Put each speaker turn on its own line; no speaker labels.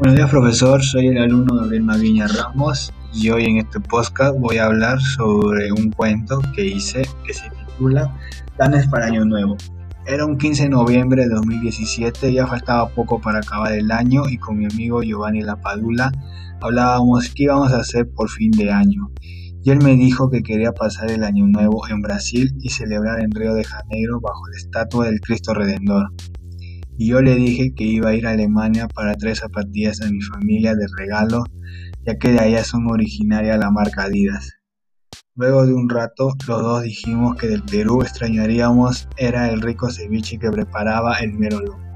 Buenos días profesor, soy el alumno Gabriel Maguiña Ramos y hoy en este podcast voy a hablar sobre un cuento que hice que se titula Planes para Año Nuevo. Era un 15 de noviembre de 2017, ya faltaba poco para acabar el año y con mi amigo Giovanni Lapadula hablábamos qué íbamos a hacer por fin de año. Y él me dijo que quería pasar el año nuevo en Brasil y celebrar en Río de Janeiro bajo la estatua del Cristo Redentor y yo le dije que iba a ir a Alemania para traer zapatillas a mi familia de regalo, ya que de allá son originarias la marca Adidas. Luego de un rato, los dos dijimos que del Perú extrañaríamos era el rico ceviche que preparaba el Merolo.